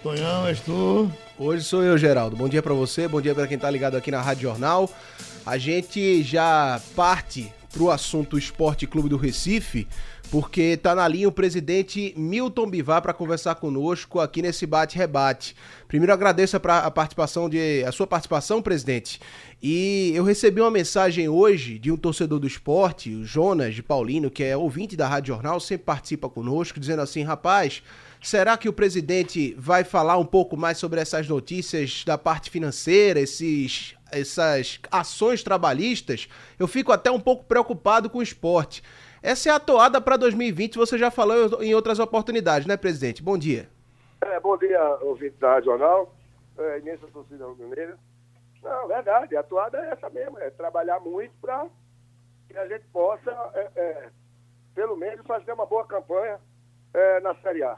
Tonhão, és tu? Hoje sou eu, Geraldo. Bom dia para você, bom dia para quem tá ligado aqui na Rádio Jornal. A gente já parte pro assunto Esporte Clube do Recife, porque tá na linha o presidente Milton Bivar para conversar conosco aqui nesse bate-rebate. Primeiro agradeço a, a participação de a sua participação, presidente. E eu recebi uma mensagem hoje de um torcedor do esporte, o Jonas de Paulino, que é ouvinte da Rádio Jornal, sempre participa conosco, dizendo assim: rapaz, será que o presidente vai falar um pouco mais sobre essas notícias da parte financeira, esses, essas ações trabalhistas? Eu fico até um pouco preocupado com o esporte. Essa é a toada para 2020, você já falou em outras oportunidades, né, presidente? Bom dia. É, bom dia, ouvinte da Jornal, é, imensa torcida rubro-negra. Não, verdade, a toada é essa mesmo, é trabalhar muito para que a gente possa, é, é, pelo menos, fazer uma boa campanha é, na Série A.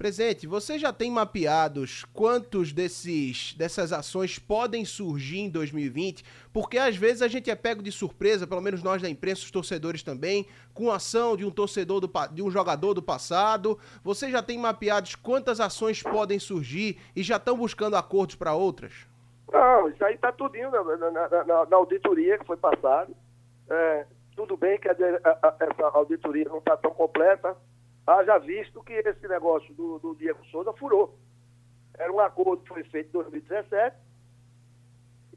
Presidente, você já tem mapeados quantos desses dessas ações podem surgir em 2020? Porque às vezes a gente é pego de surpresa, pelo menos nós da imprensa, os torcedores também, com a ação de um torcedor do, de um jogador do passado. Você já tem mapeados quantas ações podem surgir e já estão buscando acordos para outras? Não, isso aí está tudinho na, na, na, na, auditoria que foi passada. É, tudo bem que a, a, essa auditoria não está tão completa, haja visto que esse negócio do, do Diego Souza furou. Era um acordo que foi feito em 2017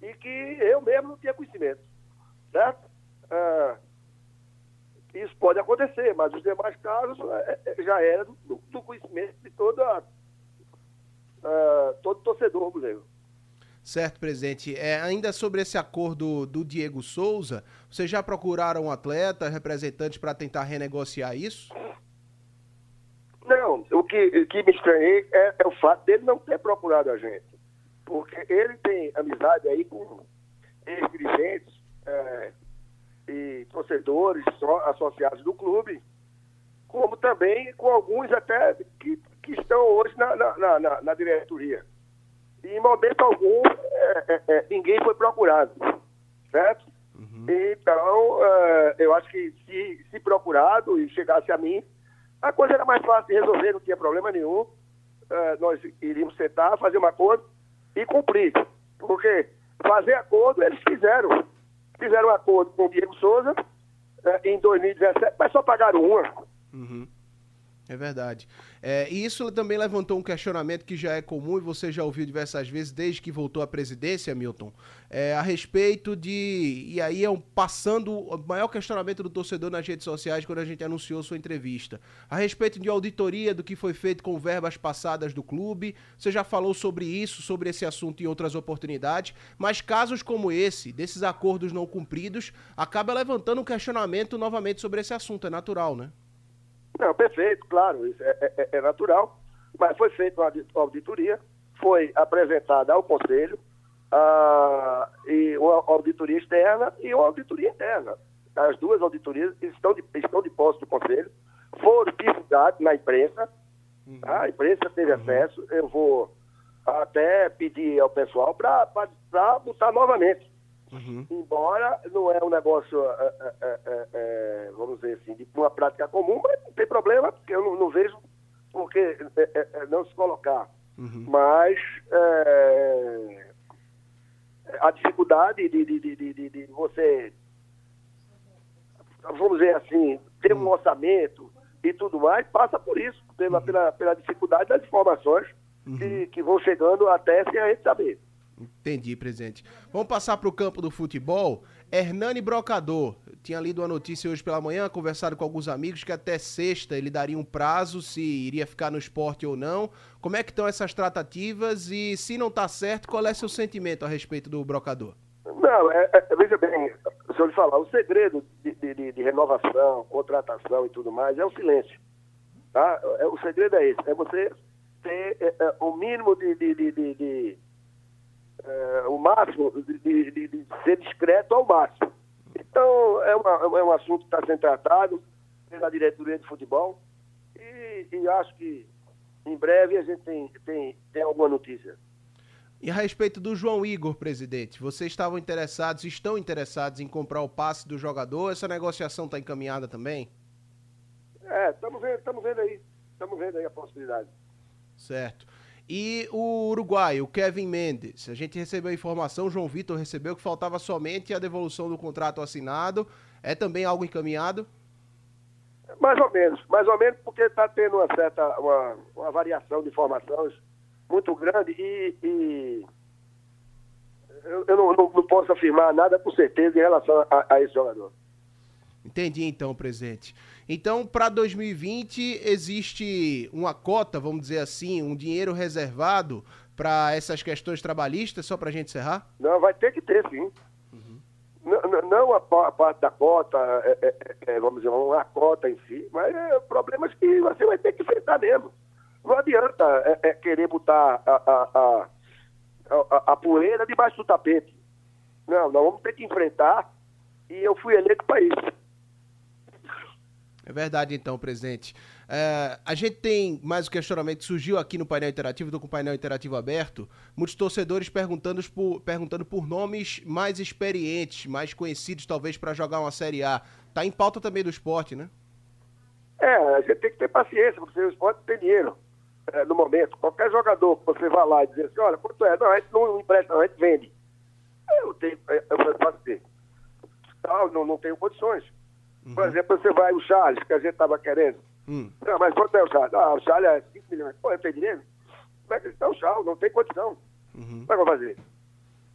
e que eu mesmo não tinha conhecimento. Certo? É, isso pode acontecer, mas os demais casos é, é já era do, do, conhecimento de toda, uh, todo torcedor brasileiro. Certo, presidente. É, ainda sobre esse acordo do Diego Souza, vocês já procuraram um atleta, representantes para tentar renegociar isso? Que, que me estranhei é, é, o fato dele não ter procurado a gente. Porque ele tem amizade aí com ex-dirigentes é, e torcedores associados do clube, como também com alguns até que, que estão hoje na, na, na, na diretoria. E em momento algum é, é, é, ninguém foi procurado, certo? Uhum. Então, é, eu acho que se, se procurado e chegasse a mim, a coisa era mais fácil de resolver, não tinha problema nenhum. É, nós iríamos sentar, fazer um acordo e cumprir. Porque fazer acordo eles fizeram. Fizeram um acordo com o Diego Souza é, em 2017, mas só pagaram uma. Uhum. É verdade. É, e isso também levantou um questionamento que já é comum e você já ouviu diversas vezes desde que voltou à presidência, Milton, é, a respeito de. E aí é um, passando o maior questionamento do torcedor nas redes sociais quando a gente anunciou sua entrevista. A respeito de auditoria do que foi feito com verbas passadas do clube. Você já falou sobre isso, sobre esse assunto em outras oportunidades, mas casos como esse, desses acordos não cumpridos, acaba levantando um questionamento novamente sobre esse assunto. É natural, né? Não, perfeito, claro, isso é, é, é natural, mas foi feita uma auditoria, foi apresentada ao Conselho, uh, e uma auditoria externa e uma auditoria interna. As duas auditorias estão de, estão de posse do Conselho, foram divulgadas na imprensa, uhum. tá? a imprensa teve uhum. acesso, eu vou até pedir ao pessoal para botar novamente. Uhum. Embora não é um negócio, é, é, é, é vamos dizer assim, de uma prática comum, mas não tem problema, porque eu não, não vejo por que é, é, não se colocar. Uhum. Mas a dificuldade de, de, de, de, de você, vamos dizer assim, ter um uhum. orçamento e tudo mais, passa por isso, pela, uhum. pela, pela dificuldade das informações uhum. que, que vão chegando até sem a gente saber. Entendi, presidente. Vamos passar para o campo do futebol. Hernani Brocador, tinha lido uma notícia hoje pela manhã, conversado com alguns amigos que até sexta ele daria um prazo se iria ficar no esporte ou não. Como é que estão essas tratativas e se não está certo, qual é seu sentimento a respeito do Brocador? Não, é, é, veja bem, se eu lhe falar, o segredo de, de, de, renovação, contratação e tudo mais é o silêncio. Tá? É, o segredo é esse, é você ter é, é o mínimo de, de máximo, de, de, de, ser discreto ao máximo. Então, é, uma, é um assunto que está sendo tratado pela diretoria de futebol e, e, acho que em breve a gente tem, tem, tem alguma notícia. E a respeito do João Igor, presidente, vocês estavam interessados, estão interessados em comprar o passe do jogador? Essa negociação está encaminhada também? É, estamos vendo, vendo aí. Estamos vendo aí a possibilidade. Certo. E o Uruguai, o Kevin Mendes, a gente recebeu a informação, o João Vitor recebeu que faltava somente a devolução do contrato assinado. É também algo encaminhado? Mais ou menos, mais ou menos porque está tendo uma certa uma, uma, variação de informações muito grande e, e eu, eu não, não, não, posso afirmar nada com certeza em relação a, a esse jogador. Entendi então, presidente. Então, para 2020 existe uma cota, vamos dizer assim, um dinheiro reservado para essas questões trabalhistas, só para a gente encerrar? Não, vai ter que ter, sim. Uhum. Não, não a, parte da cota, é, é, é, vamos dizer, uma cota em si, mas é problemas que você vai ter que enfrentar mesmo. Não adianta é, é querer botar a, a, a, a, poeira debaixo do tapete. Não, nós vamos ter que enfrentar e eu fui eleito para isso. É verdade, então, presidente. É, a gente tem mais um questionamento que surgiu aqui no painel interativo, estou com o painel interativo aberto. Muitos torcedores perguntando por, perguntando por nomes mais experientes, mais conhecidos, talvez, para jogar uma Série A. Está em pauta também do esporte, né? É, a gente tem que ter paciência, porque o esporte tem dinheiro é, no momento. Qualquer jogador que você vá lá e dizer assim: olha, quanto é? Não, a gente não empresta, não, a gente vende. Eu tenho, eu faço assim. Não, não tenho condições. Uhum. Por exemplo, você vai o Charles, que a gente estava querendo. Hum. Não, mas quanto é o Charles? Ah, o Charles é 5 milhões. Pô, eu tenho dinheiro? Como é que está o Charles? Não tem condição. Uhum. Como é que eu vou fazer?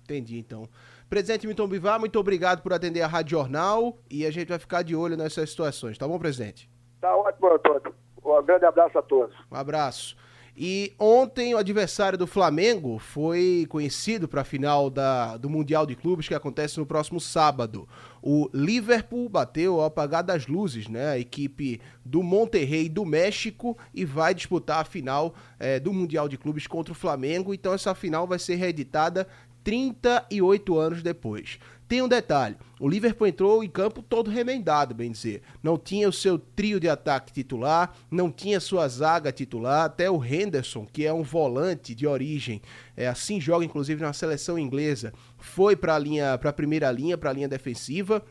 Entendi, então. Presidente Milton Bivar, muito obrigado por atender a Rádio Jornal e a gente vai ficar de olho nessas situações, tá bom, presidente? Tá ótimo, Antônio. Um grande abraço a todos. Um abraço. E ontem o adversário do Flamengo foi conhecido para a final da, do Mundial de Clubes que acontece no próximo sábado. O Liverpool bateu ao apagar das luzes, né? A equipe do Monterrey do México e vai disputar a final é, do Mundial de Clubes contra o Flamengo. Então essa final vai ser reeditada 38 anos depois. Tem um detalhe: o Liverpool entrou em campo todo remendado, bem dizer. Não tinha o seu trio de ataque titular, não tinha sua zaga titular, até o Henderson, que é um volante de origem, é, assim joga inclusive na seleção inglesa, foi para a linha, para a primeira linha, para a linha defensiva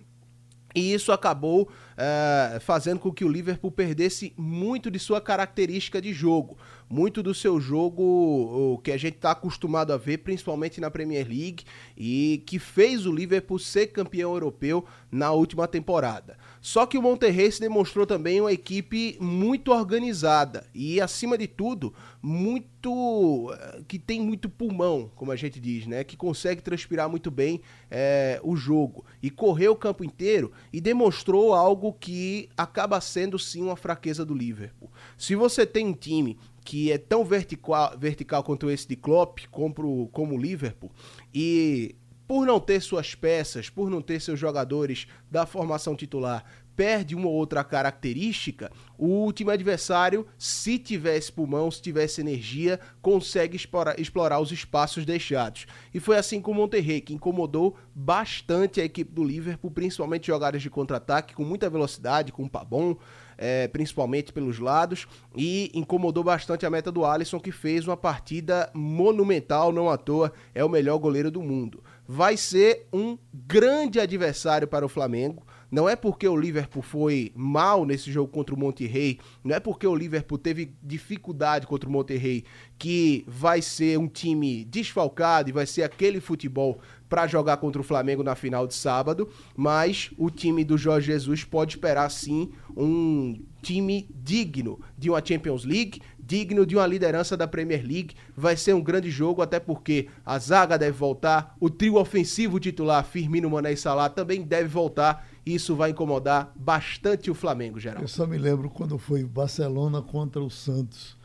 e isso acabou uh, fazendo com que o Liverpool perdesse muito de sua característica de jogo, muito do seu jogo que a gente está acostumado a ver, principalmente na Premier League, e que fez o Liverpool ser campeão europeu na última temporada. Só que o Monterrey se demonstrou também uma equipe muito organizada e, acima de tudo, muito eh, que tem muito pulmão, como a gente diz, né? Que consegue transpirar muito bem é, o jogo e correu o campo inteiro e demonstrou algo que acaba sendo sim uma fraqueza do Liverpool. Se você tem um time que é tão vertical, vertical quanto esse de Klopp, como, como o Liverpool, e por não ter suas peças, por não ter seus jogadores da formação titular, perde uma ou outra característica, o time adversário, se tivesse pulmão, se tivesse energia, consegue explorar, explorar os espaços deixados. E foi assim com o Monterrey, que incomodou bastante a equipe do Liverpool, principalmente jogadas de contra-ataque com muita velocidade, com o Pabon, é, principalmente pelos lados, e incomodou bastante a meta do Alisson, que fez uma partida monumental, não à toa, é o melhor goleiro do mundo. Vai ser um grande adversário para o Flamengo. Não é porque o Liverpool foi mal nesse jogo contra o Monterrey, não é porque o Liverpool teve dificuldade contra o Monterrey que vai ser um time desfalcado e vai ser aquele futebol para jogar contra o Flamengo na final de sábado, mas o time do Jorge Jesus pode esperar sim um time digno de uma Champions League, digno de uma liderança da Premier League. Vai ser um grande jogo, até porque a zaga deve voltar, o trio ofensivo titular Firmino, Mané e Salah também deve voltar isso vai incomodar bastante o Flamengo, geral. Eu só me lembro quando foi Barcelona contra o Santos.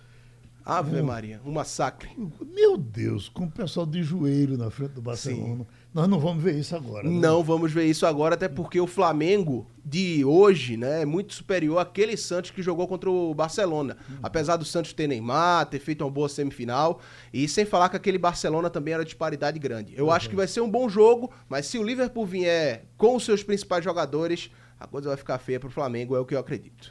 Ave um, Maria, um massacre. Meu Deus, com o pessoal de joelho na frente do Barcelona. Sim. Nós não vamos ver isso agora. Né? Não vamos ver isso agora, até porque o Flamengo de hoje né, é muito superior àquele Santos que jogou contra o Barcelona. Hum. Apesar do Santos ter Neymar, ter feito uma boa semifinal. E sem falar que aquele Barcelona também era de paridade grande. Eu uhum. acho que vai ser um bom jogo, mas se o Liverpool vier com os seus principais jogadores, a coisa vai ficar feia para o Flamengo, é o que eu acredito.